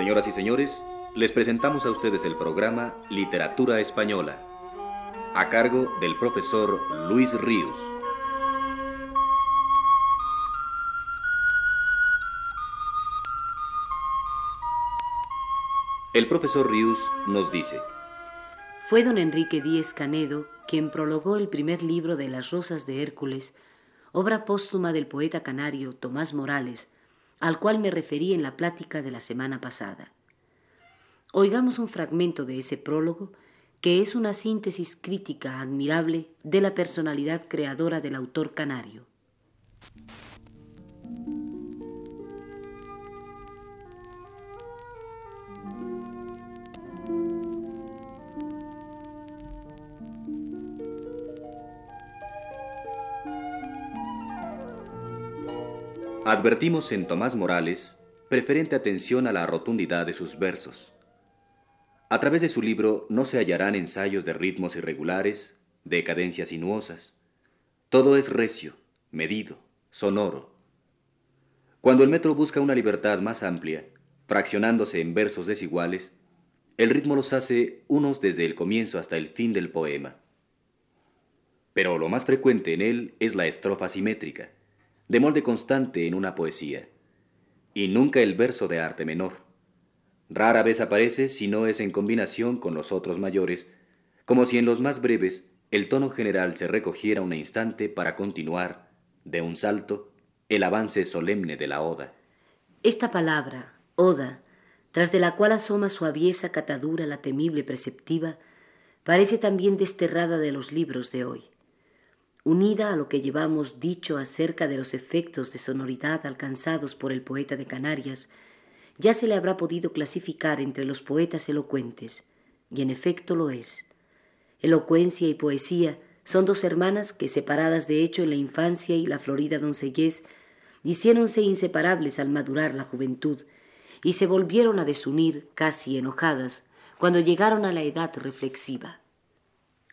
Señoras y señores, les presentamos a ustedes el programa Literatura Española, a cargo del profesor Luis Ríos. El profesor Ríos nos dice, Fue don Enrique Díez Canedo quien prologó el primer libro de Las Rosas de Hércules, obra póstuma del poeta canario Tomás Morales, al cual me referí en la plática de la semana pasada. Oigamos un fragmento de ese prólogo que es una síntesis crítica admirable de la personalidad creadora del autor canario. Advertimos en Tomás Morales preferente atención a la rotundidad de sus versos. A través de su libro no se hallarán ensayos de ritmos irregulares, de cadencias sinuosas. Todo es recio, medido, sonoro. Cuando el metro busca una libertad más amplia, fraccionándose en versos desiguales, el ritmo los hace unos desde el comienzo hasta el fin del poema. Pero lo más frecuente en él es la estrofa simétrica de molde constante en una poesía, y nunca el verso de arte menor. Rara vez aparece si no es en combinación con los otros mayores, como si en los más breves el tono general se recogiera un instante para continuar, de un salto, el avance solemne de la oda. Esta palabra, oda, tras de la cual asoma su aviesa catadura la temible preceptiva, parece también desterrada de los libros de hoy unida a lo que llevamos dicho acerca de los efectos de sonoridad alcanzados por el poeta de Canarias, ya se le habrá podido clasificar entre los poetas elocuentes, y en efecto lo es. Elocuencia y poesía son dos hermanas que, separadas de hecho en la infancia y la florida doncellez, hiciéronse inseparables al madurar la juventud, y se volvieron a desunir casi enojadas cuando llegaron a la edad reflexiva.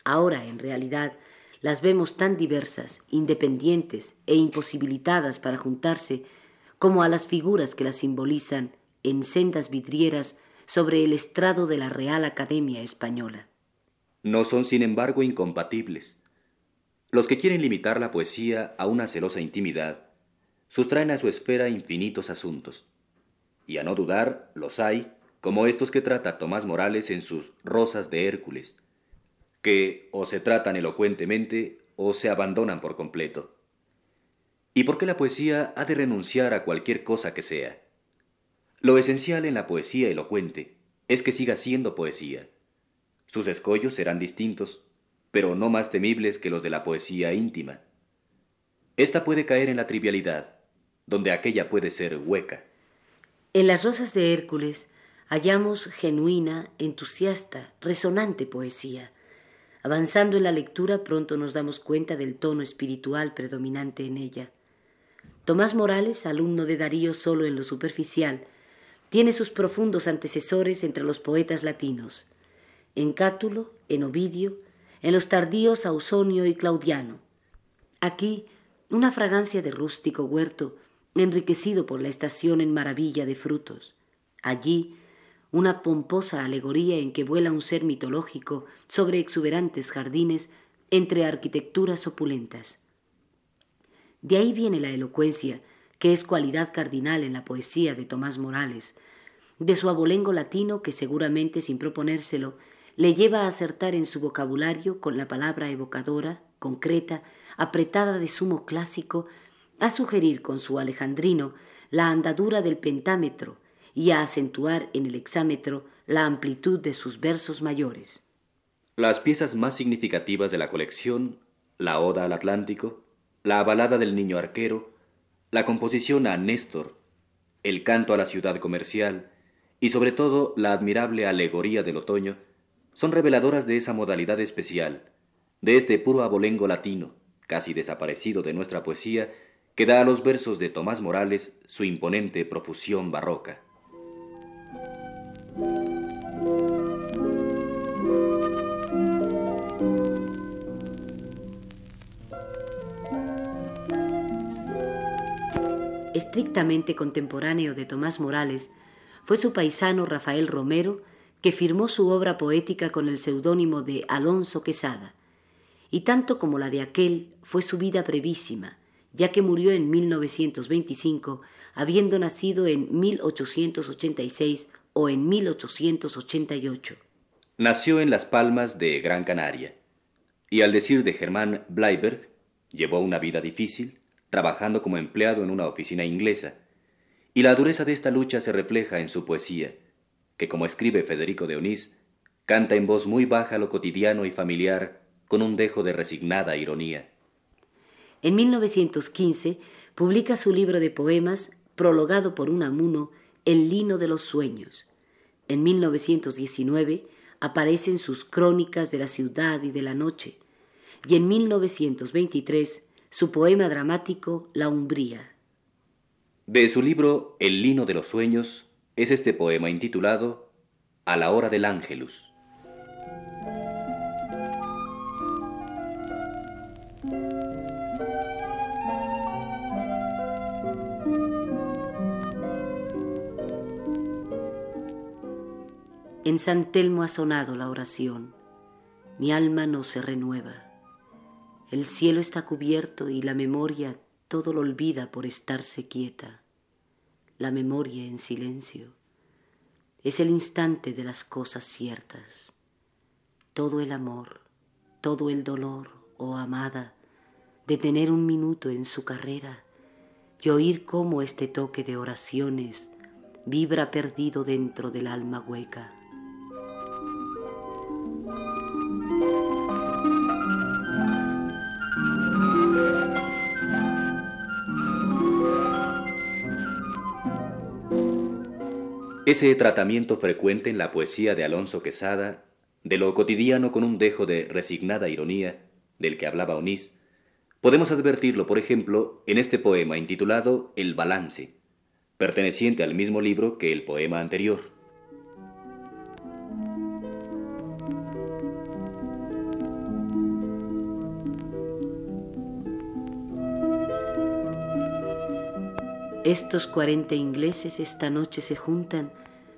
Ahora, en realidad, las vemos tan diversas, independientes e imposibilitadas para juntarse, como a las figuras que las simbolizan en sendas vidrieras sobre el estrado de la Real Academia Española. No son, sin embargo, incompatibles. Los que quieren limitar la poesía a una celosa intimidad, sustraen a su esfera infinitos asuntos. Y a no dudar, los hay, como estos que trata Tomás Morales en sus Rosas de Hércules, que o se tratan elocuentemente o se abandonan por completo. ¿Y por qué la poesía ha de renunciar a cualquier cosa que sea? Lo esencial en la poesía elocuente es que siga siendo poesía. Sus escollos serán distintos, pero no más temibles que los de la poesía íntima. Esta puede caer en la trivialidad, donde aquella puede ser hueca. En las rosas de Hércules hallamos genuina, entusiasta, resonante poesía, Avanzando en la lectura pronto nos damos cuenta del tono espiritual predominante en ella. Tomás Morales, alumno de Darío solo en lo superficial, tiene sus profundos antecesores entre los poetas latinos, en Cátulo, en Ovidio, en los tardíos Ausonio y Claudiano. Aquí, una fragancia de rústico huerto, enriquecido por la estación en maravilla de frutos. Allí, una pomposa alegoría en que vuela un ser mitológico sobre exuberantes jardines entre arquitecturas opulentas. De ahí viene la elocuencia, que es cualidad cardinal en la poesía de Tomás Morales, de su abolengo latino que seguramente sin proponérselo le lleva a acertar en su vocabulario con la palabra evocadora, concreta, apretada de sumo clásico, a sugerir con su alejandrino la andadura del pentámetro, y a acentuar en el hexámetro la amplitud de sus versos mayores. Las piezas más significativas de la colección, la Oda al Atlántico, la balada del niño arquero, la composición a Néstor, el canto a la ciudad comercial y sobre todo la admirable alegoría del otoño, son reveladoras de esa modalidad especial, de este puro abolengo latino, casi desaparecido de nuestra poesía, que da a los versos de Tomás Morales su imponente profusión barroca. Estrictamente contemporáneo de Tomás Morales, fue su paisano Rafael Romero, que firmó su obra poética con el seudónimo de Alonso Quesada, y tanto como la de aquel fue su vida brevísima, ya que murió en 1925, habiendo nacido en 1886 o en 1888. Nació en Las Palmas de Gran Canaria, y al decir de Germán Bleiberg, llevó una vida difícil, trabajando como empleado en una oficina inglesa, y la dureza de esta lucha se refleja en su poesía, que como escribe Federico de Onís, canta en voz muy baja lo cotidiano y familiar con un dejo de resignada ironía. En 1915 publica su libro de poemas, prologado por un amuno, El lino de los sueños. En 1919 aparecen sus Crónicas de la ciudad y de la noche, y en 1923 su poema dramático La Umbría. De su libro El lino de los sueños es este poema intitulado A la hora del ángelus. En San Telmo ha sonado la oración, mi alma no se renueva. El cielo está cubierto y la memoria todo lo olvida por estarse quieta. La memoria en silencio es el instante de las cosas ciertas. Todo el amor, todo el dolor, oh amada, de tener un minuto en su carrera y oír cómo este toque de oraciones vibra perdido dentro del alma hueca. Ese tratamiento frecuente en la poesía de Alonso Quesada, de lo cotidiano con un dejo de resignada ironía, del que hablaba Onís, podemos advertirlo, por ejemplo, en este poema intitulado El Balance, perteneciente al mismo libro que el poema anterior. Estos cuarenta ingleses esta noche se juntan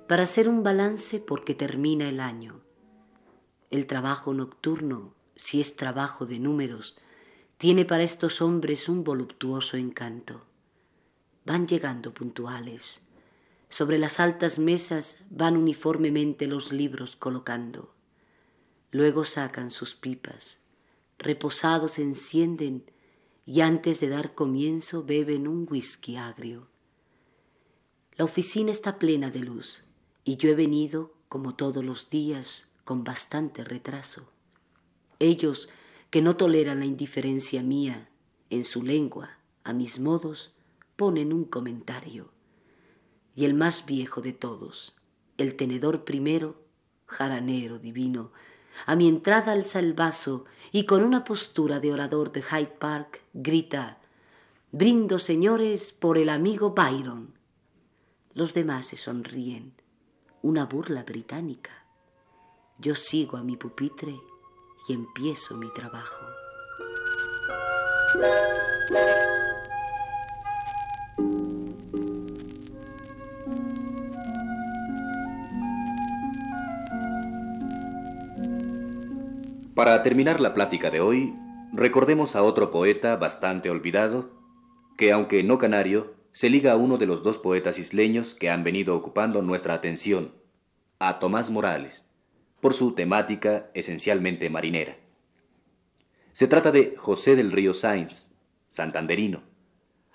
para hacer un balance porque termina el año. El trabajo nocturno, si es trabajo de números, tiene para estos hombres un voluptuoso encanto. Van llegando puntuales. Sobre las altas mesas van uniformemente los libros colocando. Luego sacan sus pipas. Reposados encienden y antes de dar comienzo beben un whisky agrio. La oficina está plena de luz y yo he venido, como todos los días, con bastante retraso. Ellos, que no toleran la indiferencia mía en su lengua, a mis modos, ponen un comentario. Y el más viejo de todos, el tenedor primero, jaranero divino, a mi entrada alza el vaso y con una postura de orador de Hyde Park grita Brindo, señores, por el amigo Byron. Los demás se sonríen. Una burla británica. Yo sigo a mi pupitre y empiezo mi trabajo. Para terminar la plática de hoy, recordemos a otro poeta bastante olvidado, que aunque no canario, se liga a uno de los dos poetas isleños que han venido ocupando nuestra atención, a Tomás Morales, por su temática esencialmente marinera. Se trata de José del Río Sáenz, santanderino,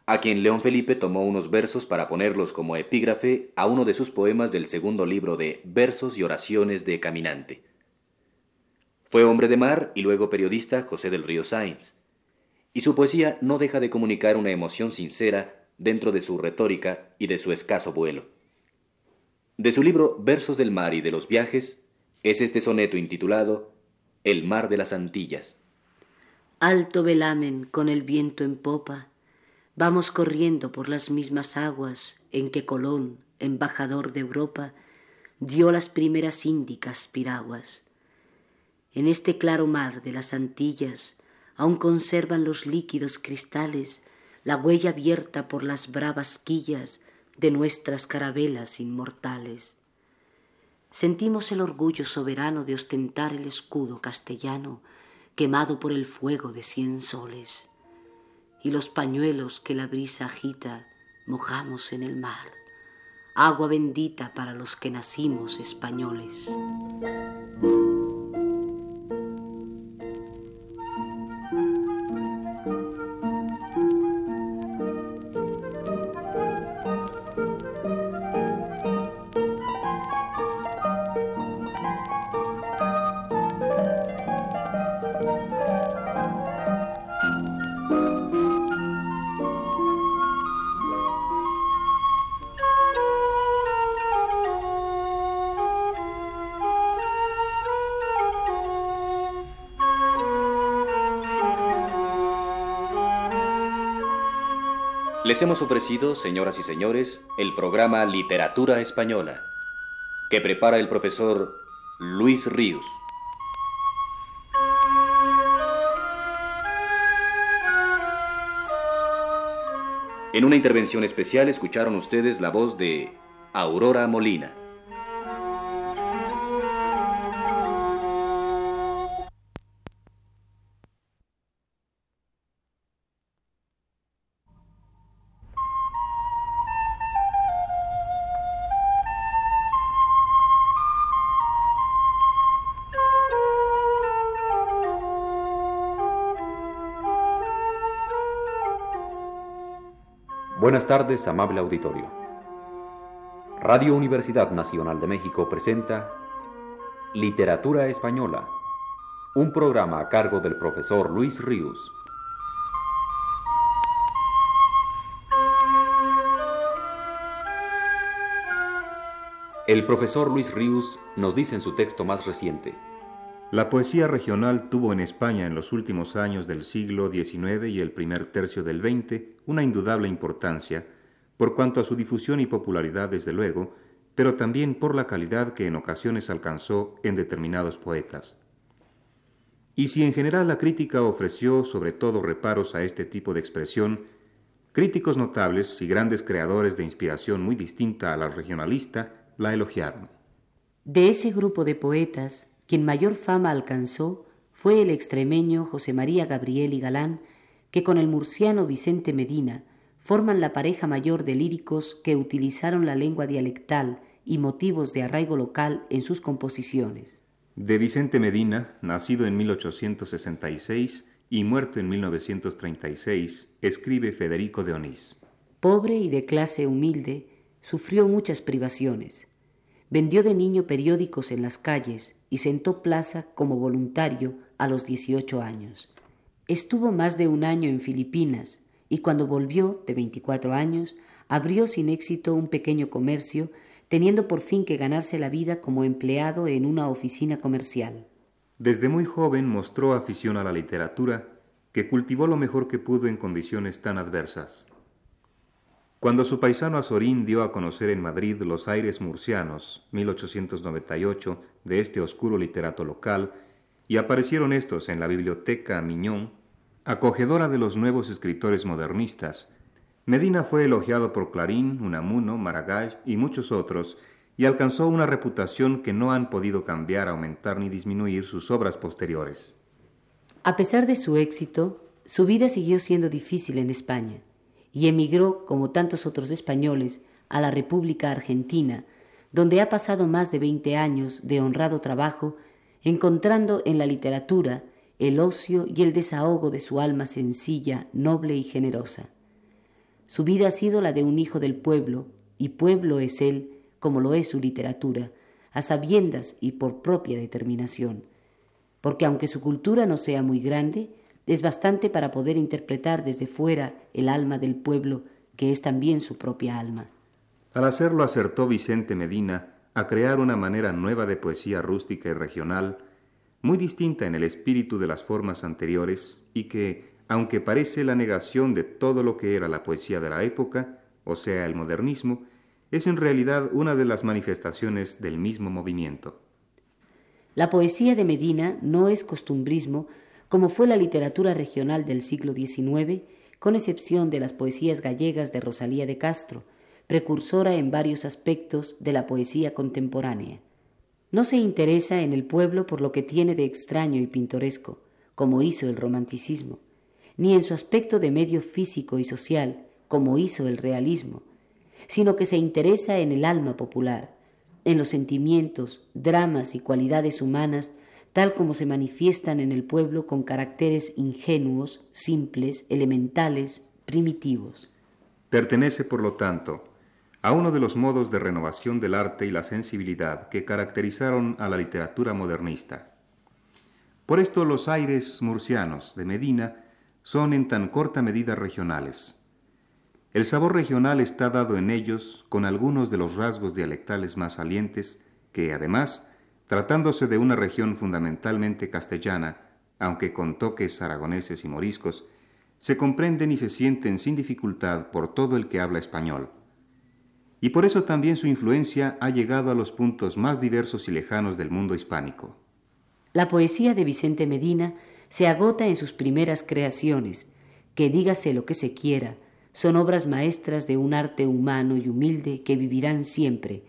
a quien León Felipe tomó unos versos para ponerlos como epígrafe a uno de sus poemas del segundo libro de Versos y Oraciones de Caminante. Fue hombre de mar y luego periodista José del Río Sáenz, y su poesía no deja de comunicar una emoción sincera dentro de su retórica y de su escaso vuelo. De su libro Versos del mar y de los viajes es este soneto intitulado El mar de las Antillas. Alto velamen con el viento en popa, vamos corriendo por las mismas aguas en que Colón, embajador de Europa, dio las primeras índicas piraguas. En este claro mar de las Antillas aún conservan los líquidos cristales la huella abierta por las bravas quillas de nuestras carabelas inmortales. Sentimos el orgullo soberano de ostentar el escudo castellano quemado por el fuego de cien soles, y los pañuelos que la brisa agita mojamos en el mar, agua bendita para los que nacimos españoles. Les hemos ofrecido, señoras y señores, el programa Literatura Española, que prepara el profesor Luis Ríos. En una intervención especial escucharon ustedes la voz de Aurora Molina. Buenas tardes, amable auditorio. Radio Universidad Nacional de México presenta Literatura Española, un programa a cargo del profesor Luis Ríos. El profesor Luis Ríos nos dice en su texto más reciente, la poesía regional tuvo en España en los últimos años del siglo XIX y el primer tercio del XX una indudable importancia, por cuanto a su difusión y popularidad desde luego, pero también por la calidad que en ocasiones alcanzó en determinados poetas. Y si en general la crítica ofreció sobre todo reparos a este tipo de expresión, críticos notables y grandes creadores de inspiración muy distinta a la regionalista la elogiaron. De ese grupo de poetas, quien mayor fama alcanzó fue el extremeño José María Gabriel y Galán, que con el murciano Vicente Medina forman la pareja mayor de líricos que utilizaron la lengua dialectal y motivos de arraigo local en sus composiciones. De Vicente Medina, nacido en 1866 y muerto en 1936, escribe Federico de Onís. Pobre y de clase humilde, sufrió muchas privaciones. Vendió de niño periódicos en las calles y sentó plaza como voluntario a los 18 años. Estuvo más de un año en Filipinas y cuando volvió, de 24 años, abrió sin éxito un pequeño comercio, teniendo por fin que ganarse la vida como empleado en una oficina comercial. Desde muy joven mostró afición a la literatura, que cultivó lo mejor que pudo en condiciones tan adversas. Cuando su paisano Azorín dio a conocer en Madrid los aires murcianos, 1898, de este oscuro literato local, y aparecieron estos en la biblioteca Miñón, acogedora de los nuevos escritores modernistas, Medina fue elogiado por Clarín, Unamuno, Maragall y muchos otros, y alcanzó una reputación que no han podido cambiar, aumentar ni disminuir sus obras posteriores. A pesar de su éxito, su vida siguió siendo difícil en España y emigró, como tantos otros españoles, a la República Argentina, donde ha pasado más de veinte años de honrado trabajo, encontrando en la literatura el ocio y el desahogo de su alma sencilla, noble y generosa. Su vida ha sido la de un hijo del pueblo, y pueblo es él, como lo es su literatura, a sabiendas y por propia determinación, porque aunque su cultura no sea muy grande, es bastante para poder interpretar desde fuera el alma del pueblo, que es también su propia alma. Al hacerlo acertó Vicente Medina a crear una manera nueva de poesía rústica y regional, muy distinta en el espíritu de las formas anteriores y que, aunque parece la negación de todo lo que era la poesía de la época, o sea, el modernismo, es en realidad una de las manifestaciones del mismo movimiento. La poesía de Medina no es costumbrismo, como fue la literatura regional del siglo XIX, con excepción de las poesías gallegas de Rosalía de Castro, precursora en varios aspectos de la poesía contemporánea. No se interesa en el pueblo por lo que tiene de extraño y pintoresco, como hizo el romanticismo, ni en su aspecto de medio físico y social, como hizo el realismo, sino que se interesa en el alma popular, en los sentimientos, dramas y cualidades humanas, tal como se manifiestan en el pueblo con caracteres ingenuos, simples, elementales, primitivos. Pertenece, por lo tanto, a uno de los modos de renovación del arte y la sensibilidad que caracterizaron a la literatura modernista. Por esto los aires murcianos de Medina son en tan corta medida regionales. El sabor regional está dado en ellos con algunos de los rasgos dialectales más salientes que, además, tratándose de una región fundamentalmente castellana, aunque con toques aragoneses y moriscos, se comprenden y se sienten sin dificultad por todo el que habla español y por eso también su influencia ha llegado a los puntos más diversos y lejanos del mundo hispánico. La poesía de Vicente Medina se agota en sus primeras creaciones, que dígase lo que se quiera, son obras maestras de un arte humano y humilde que vivirán siempre,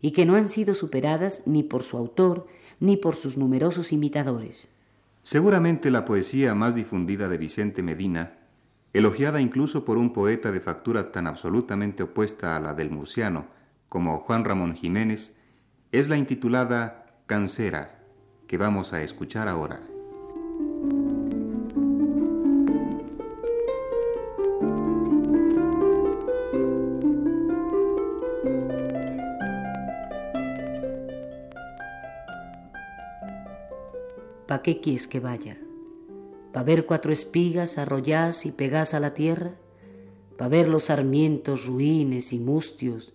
y que no han sido superadas ni por su autor ni por sus numerosos imitadores. Seguramente la poesía más difundida de Vicente Medina elogiada incluso por un poeta de factura tan absolutamente opuesta a la del murciano como Juan Ramón Jiménez, es la intitulada Cancera, que vamos a escuchar ahora. ¿Pa qué quieres que vaya? pa' ver cuatro espigas arrollás y pegás a la tierra, pa' ver los sarmientos ruines y mustios,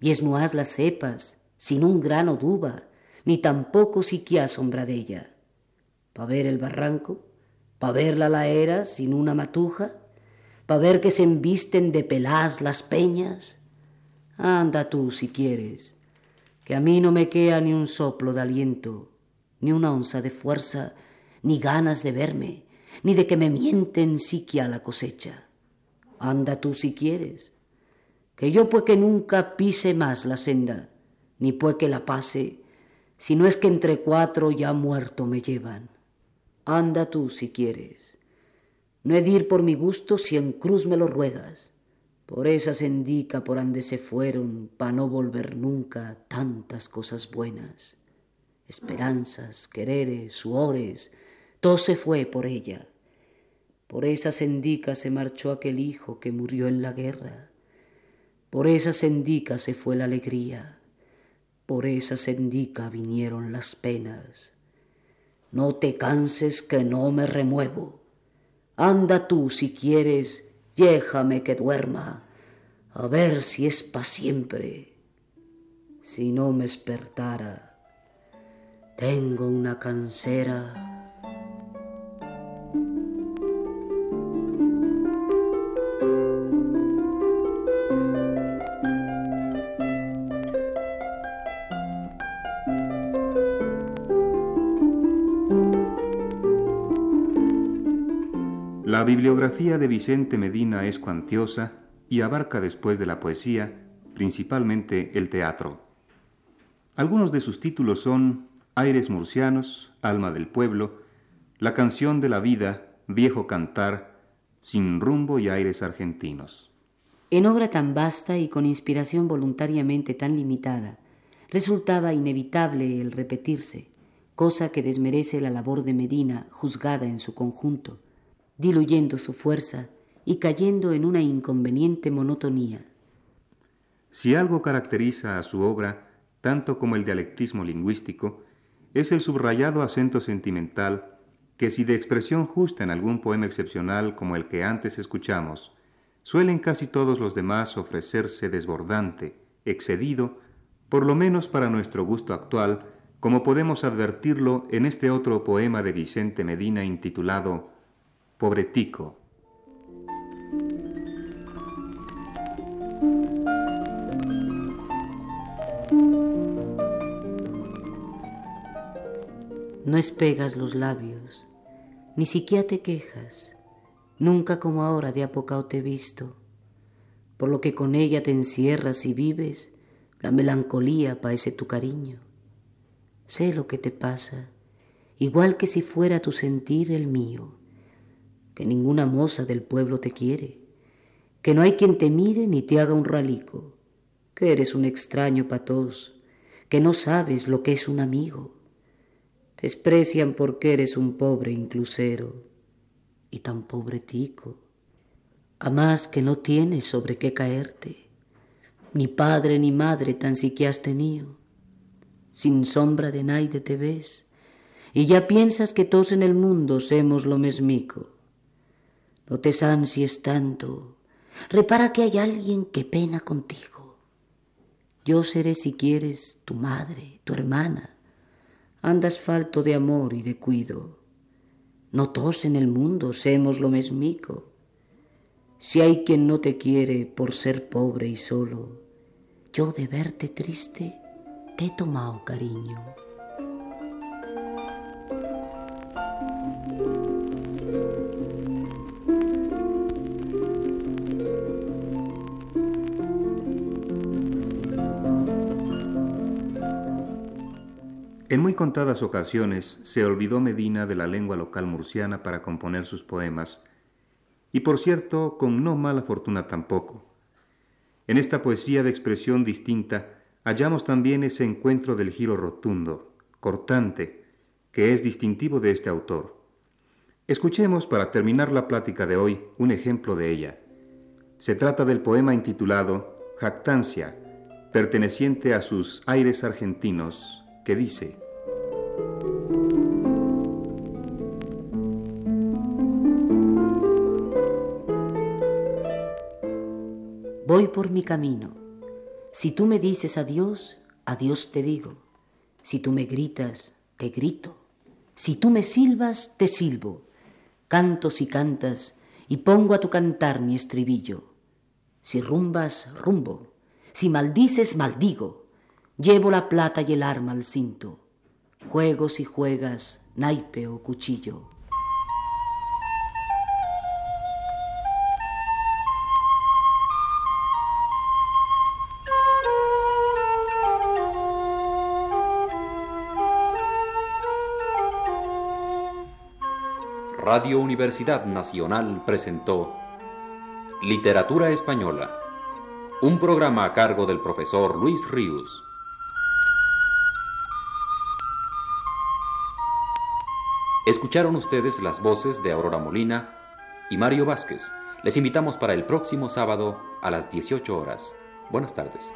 y esnuás las cepas, sin un grano d'uva, ni tampoco siquiera sombra de ella, pa' ver el barranco, pa' ver la laera sin una matuja, pa' ver que se embisten de pelás las peñas. Anda tú si quieres, que a mí no me queda ni un soplo de aliento, ni una onza de fuerza, ni ganas de verme, ni de que me mienten siquiera la cosecha. Anda tú si quieres, que yo pues que nunca pise más la senda, ni pues que la pase, si no es que entre cuatro ya muerto me llevan. Anda tú si quieres. No he de ir por mi gusto si en cruz me lo ruegas. Por esa sendica por ande se fueron, pa' no volver nunca tantas cosas buenas. Esperanzas, quereres, suores, todo se fue por ella. Por esa sendica se marchó aquel hijo que murió en la guerra. Por esa sendica se fue la alegría. Por esa sendica vinieron las penas. No te canses que no me remuevo. Anda tú si quieres, déjame que duerma, a ver si es pa' siempre. Si no me despertara, tengo una cansera La bibliografía de Vicente Medina es cuantiosa y abarca después de la poesía principalmente el teatro. Algunos de sus títulos son Aires murcianos, Alma del pueblo, La canción de la vida, Viejo cantar, Sin rumbo y aires argentinos. En obra tan vasta y con inspiración voluntariamente tan limitada, resultaba inevitable el repetirse, cosa que desmerece la labor de Medina juzgada en su conjunto diluyendo su fuerza y cayendo en una inconveniente monotonía. Si algo caracteriza a su obra, tanto como el dialectismo lingüístico, es el subrayado acento sentimental que si de expresión justa en algún poema excepcional como el que antes escuchamos, suelen casi todos los demás ofrecerse desbordante, excedido, por lo menos para nuestro gusto actual, como podemos advertirlo en este otro poema de Vicente Medina intitulado pobretico. No espegas los labios, ni siquiera te quejas, nunca como ahora de apocao te he visto. por lo que con ella te encierras y vives, la melancolía parece tu cariño. Sé lo que te pasa, igual que si fuera tu sentir el mío, que ninguna moza del pueblo te quiere, que no hay quien te mire ni te haga un ralico, que eres un extraño patos, que no sabes lo que es un amigo. Desprecian porque eres un pobre inclusero y tan pobretico. A más que no tienes sobre qué caerte, ni padre ni madre tan siquiera has tenido. Sin sombra de naide te ves, y ya piensas que todos en el mundo semos lo mesmico. No te ansies tanto, repara que hay alguien que pena contigo. Yo seré si quieres tu madre, tu hermana. Andas falto de amor y de cuido. No todos en el mundo semos lo mesmico. Si hay quien no te quiere por ser pobre y solo, yo de verte triste te he tomado cariño. En muy contadas ocasiones se olvidó Medina de la lengua local murciana para componer sus poemas, y por cierto, con no mala fortuna tampoco. En esta poesía de expresión distinta hallamos también ese encuentro del giro rotundo, cortante, que es distintivo de este autor. Escuchemos para terminar la plática de hoy un ejemplo de ella. Se trata del poema intitulado Jactancia, perteneciente a sus aires argentinos, que dice, Voy por mi camino. Si tú me dices adiós, adiós te digo. Si tú me gritas, te grito. Si tú me silbas, te silbo. Canto si cantas y pongo a tu cantar mi estribillo. Si rumbas, rumbo. Si maldices, maldigo. Llevo la plata y el arma al cinto. Juego si juegas, naipe o cuchillo. Radio Universidad Nacional presentó Literatura Española, un programa a cargo del profesor Luis Ríos. Escucharon ustedes las voces de Aurora Molina y Mario Vázquez. Les invitamos para el próximo sábado a las 18 horas. Buenas tardes.